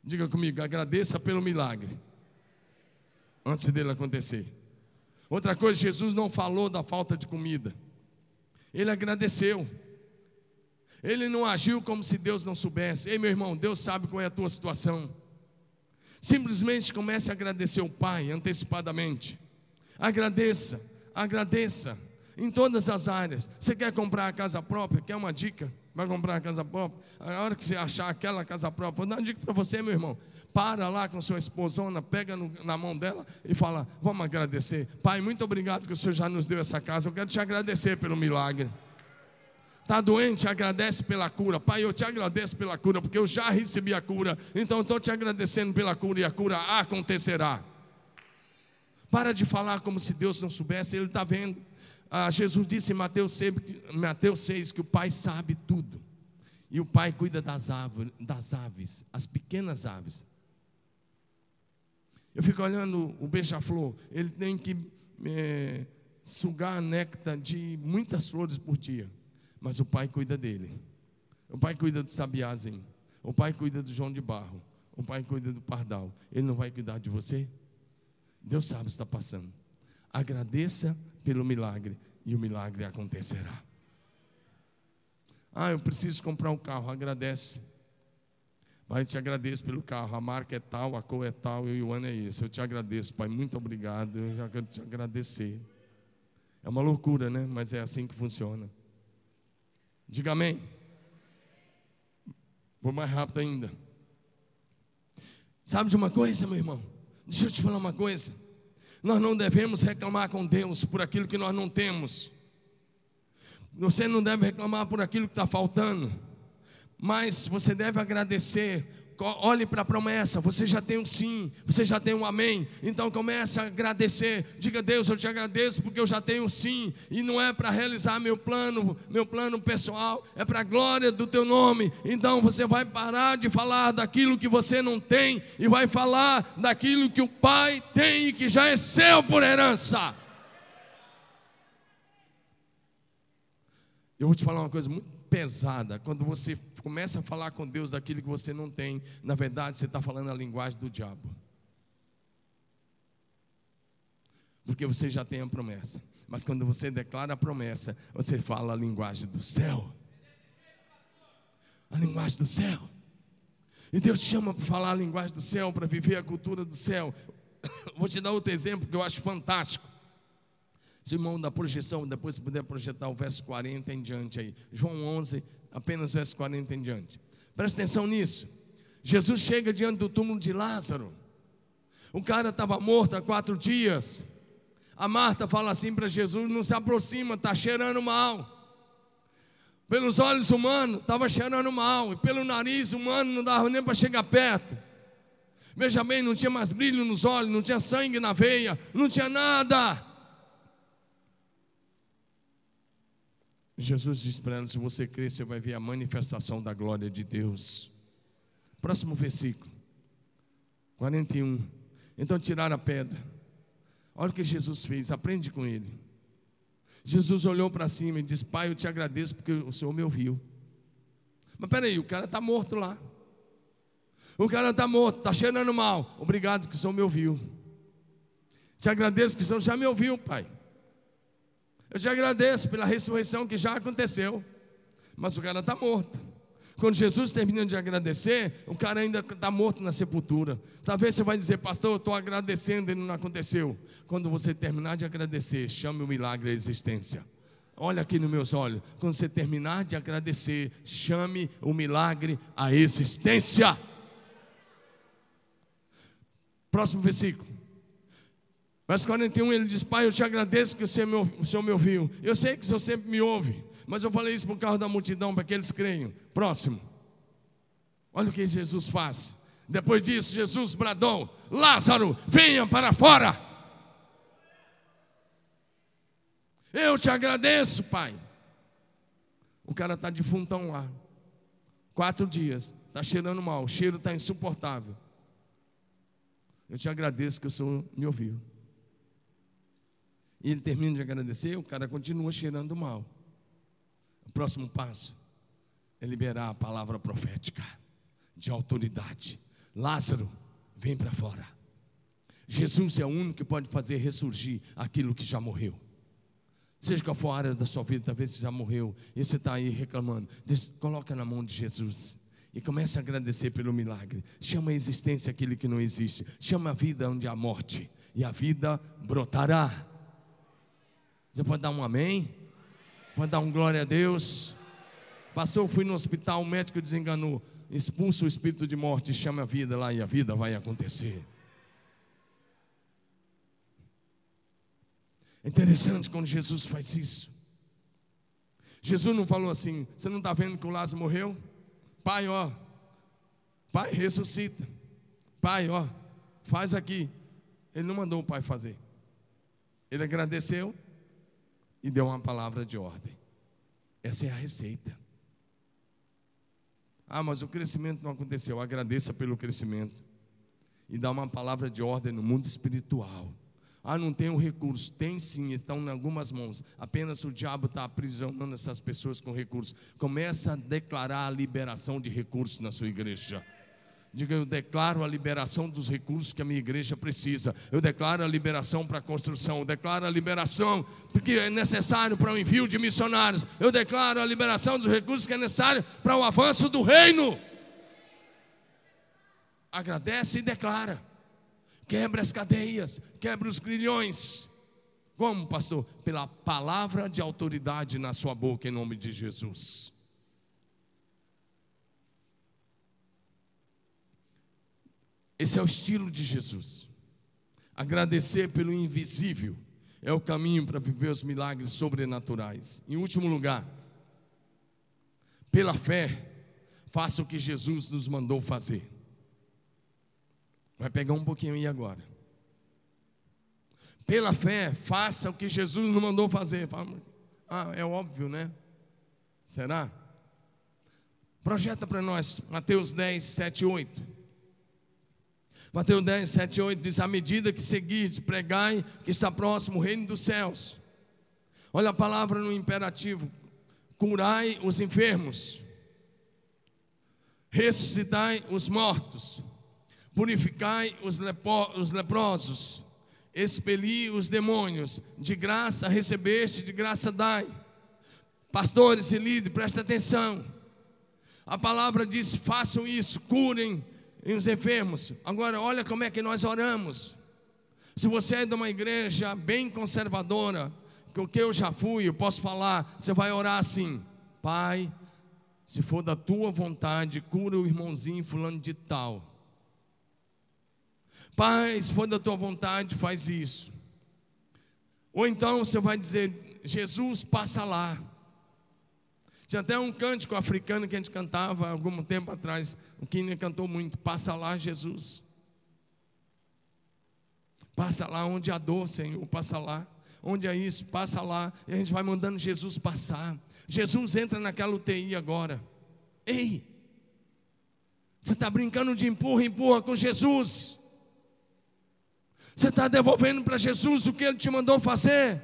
Diga comigo, agradeça pelo milagre, antes dele acontecer. Outra coisa, Jesus não falou da falta de comida. Ele agradeceu. Ele não agiu como se Deus não soubesse. Ei, meu irmão, Deus sabe qual é a tua situação. Simplesmente comece a agradecer o Pai antecipadamente. Agradeça, agradeça em todas as áreas. Você quer comprar a casa própria? Quer uma dica? Vai comprar a casa própria? A hora que você achar aquela casa própria, vou dar uma dica para você, meu irmão para lá com sua esposona, pega no, na mão dela e fala: Vamos agradecer. Pai, muito obrigado que o Senhor já nos deu essa casa. Eu quero te agradecer pelo milagre. Está doente, agradece pela cura. Pai, eu te agradeço pela cura, porque eu já recebi a cura. Então estou te agradecendo pela cura e a cura acontecerá. Para de falar como se Deus não soubesse, Ele está vendo. Ah, Jesus disse em Mateus 6, Mateus 6 que o Pai sabe tudo. E o Pai cuida das aves, das aves, as pequenas aves. Eu fico olhando o beija-flor, ele tem que é, sugar néctar de muitas flores por dia, mas o pai cuida dele. O pai cuida do sabiazinho, o pai cuida do João de Barro, o pai cuida do pardal. Ele não vai cuidar de você? Deus sabe o que está passando. Agradeça pelo milagre e o milagre acontecerá. Ah, eu preciso comprar um carro, agradece. Pai, eu te agradeço pelo carro. A marca é tal, a cor é tal e o ano é esse. Eu te agradeço, Pai. Muito obrigado. Eu já quero te agradecer. É uma loucura, né? Mas é assim que funciona. Diga amém. Vou mais rápido ainda. Sabe de uma coisa, meu irmão? Deixa eu te falar uma coisa. Nós não devemos reclamar com Deus por aquilo que nós não temos. Você não deve reclamar por aquilo que está faltando mas você deve agradecer olhe para a promessa, você já tem um sim, você já tem um amém. Então comece a agradecer. Diga, Deus, eu te agradeço porque eu já tenho um sim. E não é para realizar meu plano, meu plano pessoal, é para a glória do teu nome. Então você vai parar de falar daquilo que você não tem e vai falar daquilo que o Pai tem e que já é seu por herança. Eu vou te falar uma coisa muito pesada. Quando você começa a falar com Deus daquilo que você não tem, na verdade você está falando a linguagem do diabo. Porque você já tem a promessa. Mas quando você declara a promessa, você fala a linguagem do céu. A linguagem do céu. E Deus chama para falar a linguagem do céu, para viver a cultura do céu. Vou te dar outro exemplo que eu acho fantástico. Se irmão da projeção, depois se puder projetar o verso 40 em diante aí. João 11, apenas verso 40 em diante. Presta atenção nisso. Jesus chega diante do túmulo de Lázaro. O cara estava morto há quatro dias. A Marta fala assim para Jesus: não se aproxima, está cheirando mal. Pelos olhos humanos, estava cheirando mal. E pelo nariz humano, não dava nem para chegar perto. Veja bem, não tinha mais brilho nos olhos, não tinha sangue na veia, não tinha nada. Jesus diz para ela: se você crer, você vai ver a manifestação da glória de Deus. Próximo versículo, 41. Então tiraram a pedra. Olha o que Jesus fez, aprende com ele. Jesus olhou para cima e disse: Pai, eu te agradeço porque o Senhor me ouviu. Mas peraí, o cara está morto lá. O cara está morto, está cheirando mal. Obrigado que o Senhor me ouviu. Te agradeço que o Senhor já me ouviu, Pai. Eu te agradeço pela ressurreição que já aconteceu, mas o cara está morto. Quando Jesus termina de agradecer, o cara ainda está morto na sepultura. Talvez você vai dizer, pastor, eu estou agradecendo e não aconteceu. Quando você terminar de agradecer, chame o milagre à existência. Olha aqui nos meus olhos. Quando você terminar de agradecer, chame o milagre à existência. Próximo versículo. Verso 41 ele diz: Pai, eu te agradeço que o Senhor, me, o Senhor me ouviu. Eu sei que o Senhor sempre me ouve, mas eu falei isso por causa da multidão, para que eles creiam. Próximo. Olha o que Jesus faz. Depois disso, Jesus bradou: Lázaro, venha para fora. Eu te agradeço, Pai. O cara está defuntão lá. Quatro dias. Está cheirando mal. O cheiro está insuportável. Eu te agradeço que o Senhor me ouviu. E ele termina de agradecer, o cara continua cheirando mal. O próximo passo é liberar a palavra profética de autoridade. Lázaro, vem para fora. Jesus é o único que pode fazer ressurgir aquilo que já morreu. Seja qual for a área da sua vida, talvez você já morreu e você está aí reclamando. Diz, coloca na mão de Jesus e comece a agradecer pelo milagre. Chama a existência aquele que não existe. Chama a vida onde há morte e a vida brotará. Você pode dar um amém? Pode dar um glória a Deus? Pastor, eu fui no hospital, o médico desenganou. Expulsa o espírito de morte, chama a vida lá e a vida vai acontecer. É interessante quando Jesus faz isso. Jesus não falou assim: Você não está vendo que o Lázaro morreu? Pai, ó, Pai, ressuscita. Pai, ó, faz aqui. Ele não mandou o pai fazer. Ele agradeceu, e deu uma palavra de ordem. Essa é a receita. Ah, mas o crescimento não aconteceu. Agradeça pelo crescimento. E dá uma palavra de ordem no mundo espiritual. Ah, não tem o recurso. Tem sim, estão em algumas mãos. Apenas o diabo está aprisionando essas pessoas com recursos. Começa a declarar a liberação de recursos na sua igreja. Diga, eu declaro a liberação dos recursos que a minha igreja precisa. Eu declaro a liberação para a construção. Eu declaro a liberação porque é necessário para o envio de missionários. Eu declaro a liberação dos recursos que é necessário para o avanço do reino. Agradece e declara. Quebra as cadeias, quebra os grilhões. Como, pastor? Pela palavra de autoridade na sua boca, em nome de Jesus. Esse é o estilo de Jesus. Agradecer pelo invisível é o caminho para viver os milagres sobrenaturais. Em último lugar, pela fé, faça o que Jesus nos mandou fazer. Vai pegar um pouquinho aí agora. Pela fé, faça o que Jesus nos mandou fazer. Ah, é óbvio, né? Será? Projeta para nós, Mateus 10, 7 e 8. Mateus 10, 7 e 8 diz: À medida que seguis, pregai que está próximo o reino dos céus. Olha a palavra no imperativo: curai os enfermos, ressuscitai os mortos, purificai os, lepo, os leprosos, expeli os demônios, de graça recebeste, de graça dai. Pastores e líderes, presta atenção. A palavra diz: façam isso, curem os enfermos. Agora, olha como é que nós oramos. Se você é de uma igreja bem conservadora, que o que eu já fui, eu posso falar, você vai orar assim: Pai, se for da tua vontade, cura o irmãozinho fulano de tal. Pai, se for da tua vontade, faz isso. Ou então você vai dizer: Jesus, passa lá. Tinha até um cântico africano que a gente cantava há algum tempo atrás. O Kine cantou muito: Passa lá, Jesus. Passa lá onde há dor, Senhor, passa lá. Onde é isso, passa lá. E a gente vai mandando Jesus passar. Jesus entra naquela UTI agora. Ei, você está brincando de empurra, empurra com Jesus. Você está devolvendo para Jesus o que ele te mandou fazer.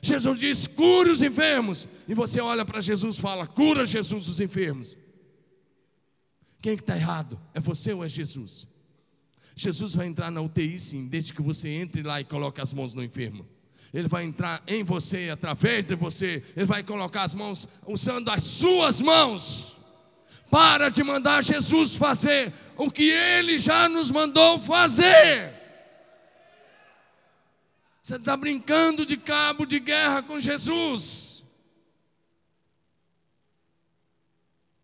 Jesus diz: cure os enfermos. E você olha para Jesus e fala: cura Jesus os enfermos. Quem está errado? É você ou é Jesus? Jesus vai entrar na UTI sim, desde que você entre lá e coloque as mãos no enfermo. Ele vai entrar em você, através de você. Ele vai colocar as mãos, usando as suas mãos. Para de mandar Jesus fazer o que ele já nos mandou fazer. Você está brincando de cabo de guerra com Jesus.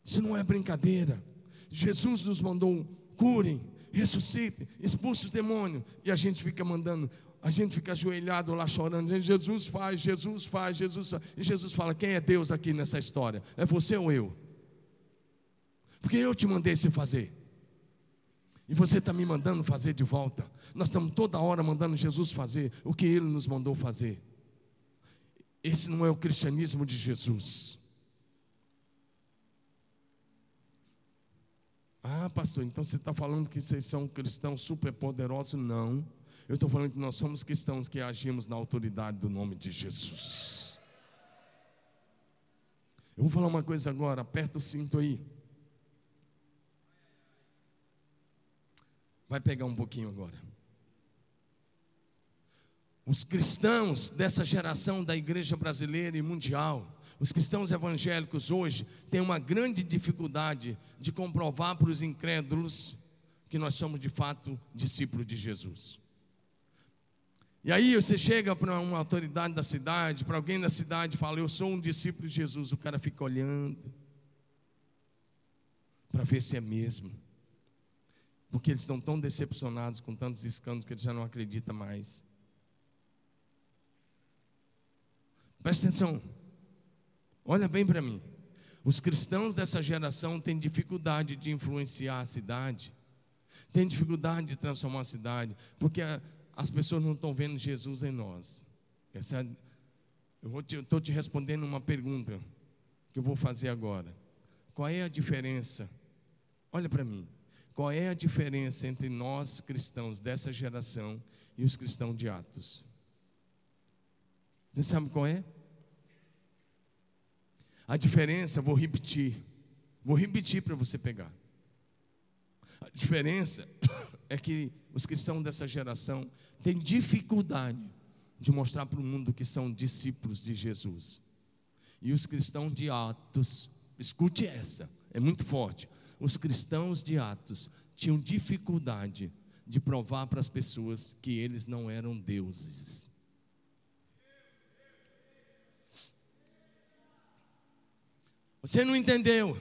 Isso não é brincadeira. Jesus nos mandou curem, ressuscitem, expulse os demônios. E a gente fica mandando, a gente fica ajoelhado lá chorando. Jesus faz, Jesus faz, Jesus faz. E Jesus fala: quem é Deus aqui nessa história? É você ou eu? Porque eu te mandei se fazer. E você está me mandando fazer de volta. Nós estamos toda hora mandando Jesus fazer o que ele nos mandou fazer. Esse não é o cristianismo de Jesus. Ah, pastor, então você está falando que vocês são cristãos superpoderosos? Não. Eu estou falando que nós somos cristãos que agimos na autoridade do nome de Jesus. Eu vou falar uma coisa agora, aperta o cinto aí. Vai pegar um pouquinho agora. Os cristãos dessa geração da igreja brasileira e mundial, os cristãos evangélicos hoje têm uma grande dificuldade de comprovar para os incrédulos que nós somos de fato discípulos de Jesus. E aí você chega para uma autoridade da cidade, para alguém da cidade e fala: Eu sou um discípulo de Jesus. O cara fica olhando para ver se é mesmo porque eles estão tão decepcionados com tantos escândalos que eles já não acreditam mais. Presta atenção, olha bem para mim. Os cristãos dessa geração têm dificuldade de influenciar a cidade, têm dificuldade de transformar a cidade, porque as pessoas não estão vendo Jesus em nós. Essa, eu estou te respondendo uma pergunta que eu vou fazer agora. Qual é a diferença? Olha para mim. Qual é a diferença entre nós cristãos dessa geração e os cristãos de Atos? Você sabe qual é? A diferença, vou repetir, vou repetir para você pegar. A diferença é que os cristãos dessa geração têm dificuldade de mostrar para o mundo que são discípulos de Jesus. E os cristãos de Atos, escute essa, é muito forte os cristãos de Atos tinham dificuldade de provar para as pessoas que eles não eram deuses. Você não entendeu?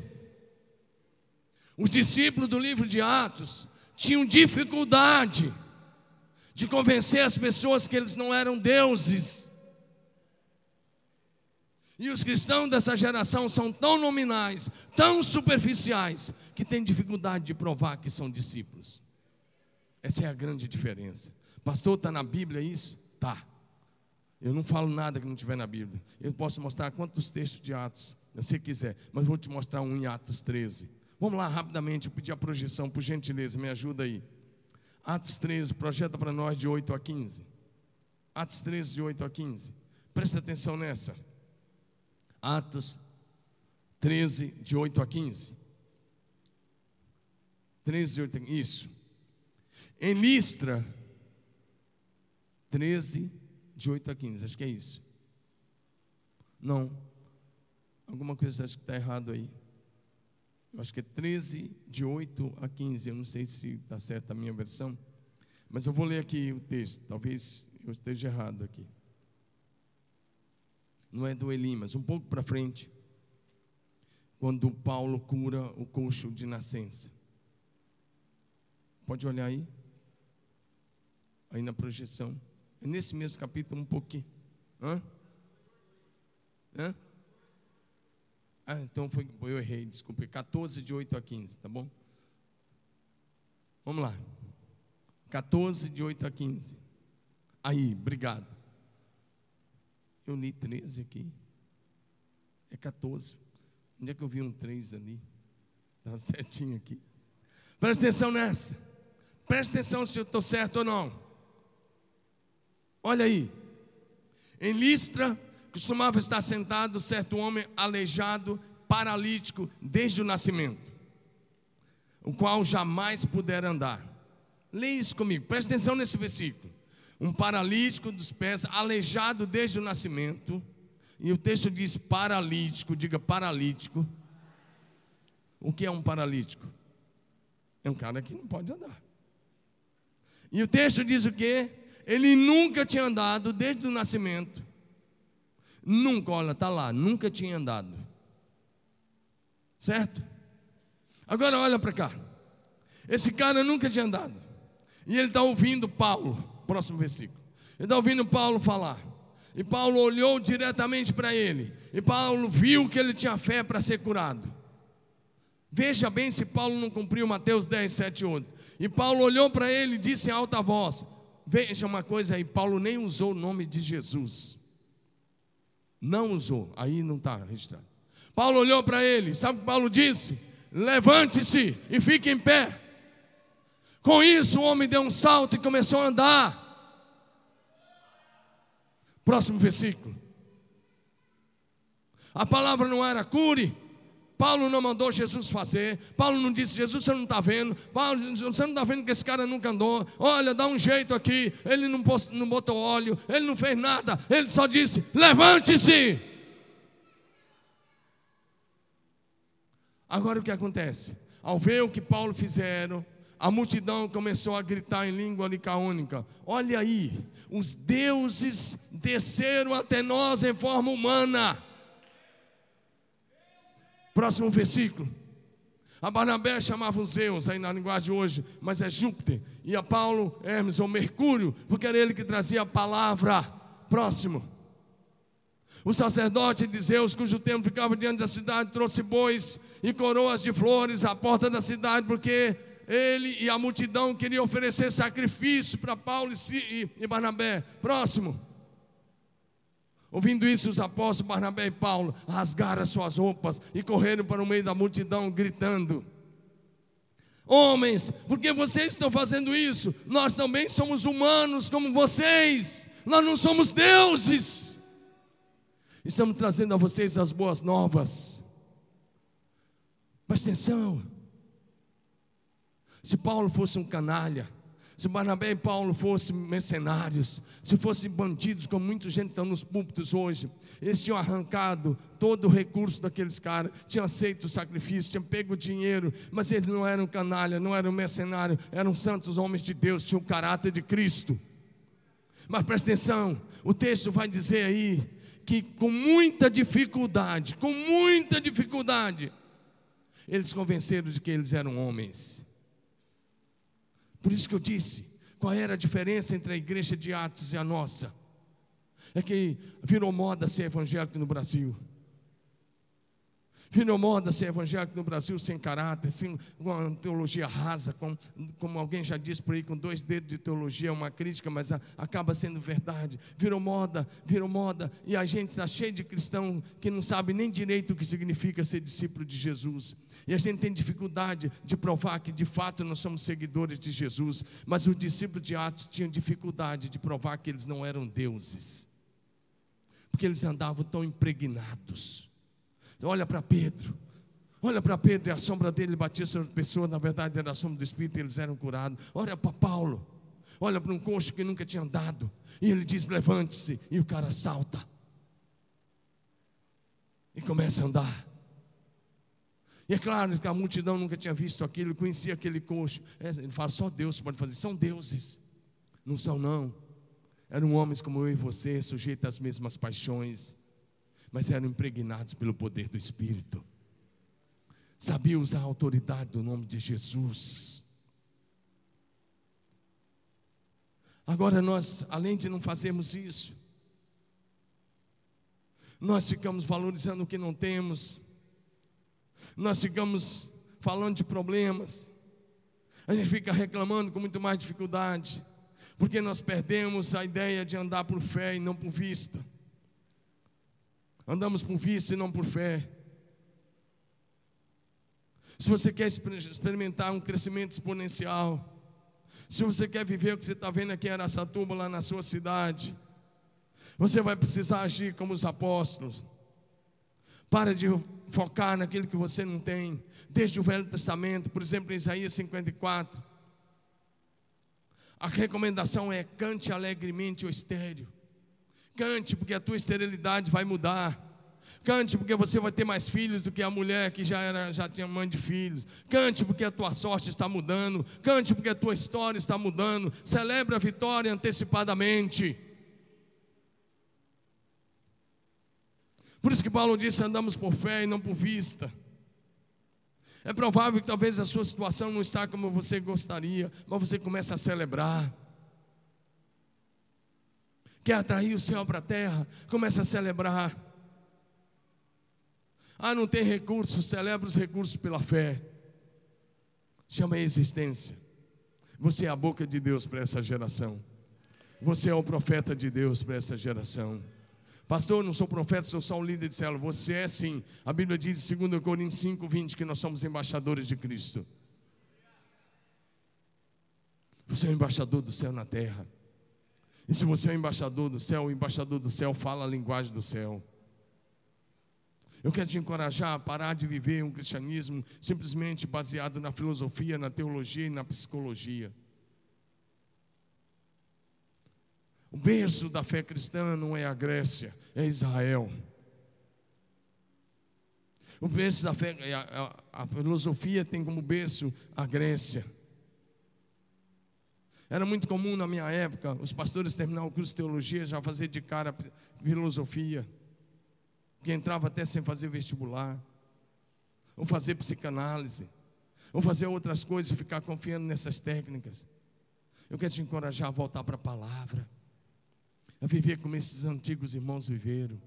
Os discípulos do livro de Atos tinham dificuldade de convencer as pessoas que eles não eram deuses. E os cristãos dessa geração são tão nominais, tão superficiais, que têm dificuldade de provar que são discípulos. Essa é a grande diferença. Pastor, está na Bíblia isso? Tá. Eu não falo nada que não tiver na Bíblia. Eu posso mostrar quantos textos de Atos você quiser, mas vou te mostrar um em Atos 13. Vamos lá rapidamente, eu pedi a projeção, por gentileza, me ajuda aí. Atos 13, projeta para nós de 8 a 15. Atos 13, de 8 a 15. Presta atenção nessa. Atos 13, de 8 a 15. 13, de 8 a 15. Isso. Em Listra, 13, de 8 a 15. Acho que é isso. Não. Alguma coisa acho que está errado aí. Eu acho que é 13, de 8 a 15. Eu não sei se está certa a minha versão. Mas eu vou ler aqui o texto. Talvez eu esteja errado aqui. Não é do Elimas, um pouco para frente. Quando Paulo cura o coxo de nascença. Pode olhar aí. Aí na projeção. É nesse mesmo capítulo, um pouquinho. Hã? Hã? Ah, então foi, eu errei, desculpe. 14 de 8 a 15, tá bom? Vamos lá. 14 de 8 a 15. Aí, obrigado. Eu li 13 aqui. É 14. Onde é que eu vi um 3 ali? Está certinho aqui. Presta atenção nessa. Presta atenção se eu estou certo ou não. Olha aí. Em Listra, costumava estar sentado certo homem aleijado, paralítico, desde o nascimento, o qual jamais pudera andar. Leia isso comigo, presta atenção nesse versículo. Um paralítico dos pés, aleijado desde o nascimento, e o texto diz paralítico, diga paralítico. O que é um paralítico? É um cara que não pode andar. E o texto diz o que? Ele nunca tinha andado desde o nascimento. Nunca, olha, está lá, nunca tinha andado. Certo? Agora olha para cá. Esse cara nunca tinha andado. E ele está ouvindo Paulo, próximo versículo. Está ouvindo Paulo falar. E Paulo olhou diretamente para ele. E Paulo viu que ele tinha fé para ser curado. Veja bem se Paulo não cumpriu Mateus 10, 7 e 8. E Paulo olhou para ele e disse em alta voz: Veja uma coisa aí, Paulo nem usou o nome de Jesus. Não usou, aí não está registrado. Paulo olhou para ele, sabe o que Paulo disse? Levante-se e fique em pé. Com isso, o homem deu um salto e começou a andar. Próximo versículo. A palavra não era cure, Paulo não mandou Jesus fazer. Paulo não disse, Jesus, você não está vendo. Paulo, você não está vendo que esse cara nunca andou. Olha, dá um jeito aqui. Ele não, não botou óleo, ele não fez nada. Ele só disse: levante-se. Agora o que acontece? Ao ver o que Paulo fizeram, a multidão começou a gritar em língua licaônica: Olha aí, os deuses desceram até nós em forma humana. Próximo versículo. A Barnabé chamava os Zeus, aí na linguagem de hoje, mas é Júpiter. E a Paulo, Hermes ou Mercúrio, porque era ele que trazia a palavra. Próximo. O sacerdote de Zeus, cujo templo ficava diante da cidade, trouxe bois e coroas de flores à porta da cidade, porque ele e a multidão queriam oferecer sacrifício para Paulo e Barnabé. Próximo. Ouvindo isso, os apóstolos Barnabé e Paulo rasgaram as suas roupas e correram para o meio da multidão, gritando: Homens, por que vocês estão fazendo isso? Nós também somos humanos como vocês, nós não somos deuses. Estamos trazendo a vocês as boas novas. Presta atenção. Se Paulo fosse um canalha, se Barnabé e Paulo fossem mercenários, se fossem bandidos, como muita gente está nos púlpitos hoje, eles tinham arrancado todo o recurso daqueles caras, tinham aceito o sacrifício, tinham pego o dinheiro, mas eles não eram canalha, não eram mercenários, eram santos homens de Deus, tinham o caráter de Cristo. Mas presta atenção, o texto vai dizer aí que com muita dificuldade, com muita dificuldade, eles convenceram de que eles eram homens. Por isso que eu disse, qual era a diferença entre a igreja de Atos e a nossa? É que virou moda ser evangélico no Brasil. Virou moda ser evangélico no Brasil sem caráter, sem uma teologia rasa, com, como alguém já disse por aí, com dois dedos de teologia, é uma crítica, mas a, acaba sendo verdade. Virou moda, virou moda, e a gente está cheio de cristão que não sabe nem direito o que significa ser discípulo de Jesus. E a gente tem dificuldade de provar que de fato nós somos seguidores de Jesus, mas os discípulos de Atos tinham dificuldade de provar que eles não eram deuses, porque eles andavam tão impregnados Olha para Pedro. Olha para Pedro e a sombra dele batia sobre a pessoa, na verdade era a sombra do Espírito e eles eram curados. Olha para Paulo. Olha para um coxo que nunca tinha andado. E ele diz: levante-se. E o cara salta. E começa a andar. E é claro que a multidão nunca tinha visto aquilo, conhecia aquele coxo. É, ele fala: só Deus pode fazer. São deuses. Não são, não. Eram homens como eu e você, sujeitos às mesmas paixões mas eram impregnados pelo poder do Espírito. Sabiam usar a autoridade do nome de Jesus. Agora nós, além de não fazermos isso, nós ficamos valorizando o que não temos, nós ficamos falando de problemas, a gente fica reclamando com muito mais dificuldade, porque nós perdemos a ideia de andar por fé e não por vista. Andamos por vista e não por fé. Se você quer experimentar um crescimento exponencial, se você quer viver o que você está vendo aqui em Aracatuba, lá na sua cidade, você vai precisar agir como os apóstolos. Para de focar naquilo que você não tem, desde o Velho Testamento, por exemplo, em Isaías 54. A recomendação é cante alegremente o estéreo. Cante, porque a tua esterilidade vai mudar. Cante, porque você vai ter mais filhos do que a mulher que já, era, já tinha mãe de filhos. Cante, porque a tua sorte está mudando. Cante, porque a tua história está mudando. Celebre a vitória antecipadamente. Por isso que Paulo disse: andamos por fé e não por vista. É provável que talvez a sua situação não está como você gostaria, mas você começa a celebrar quer atrair o céu para a terra, começa a celebrar. Ah, não tem recursos, celebra os recursos pela fé. Chama a existência. Você é a boca de Deus para essa geração. Você é o profeta de Deus para essa geração. Pastor, não sou profeta, sou só um líder de célula. Você é sim. A Bíblia diz em 2 Coríntios 5, 20 que nós somos embaixadores de Cristo. Você é o embaixador do céu na terra. E se você é o embaixador do céu, o embaixador do céu fala a linguagem do céu. Eu quero te encorajar a parar de viver um cristianismo simplesmente baseado na filosofia, na teologia e na psicologia. O berço da fé cristã não é a Grécia, é Israel. O berço da fé, a, a, a filosofia tem como berço a Grécia. Era muito comum na minha época os pastores terminar o curso de teologia já fazer de cara filosofia, que entrava até sem fazer vestibular, ou fazer psicanálise, ou fazer outras coisas e ficar confiando nessas técnicas. Eu quero te encorajar a voltar para a palavra, a viver como esses antigos irmãos viveram.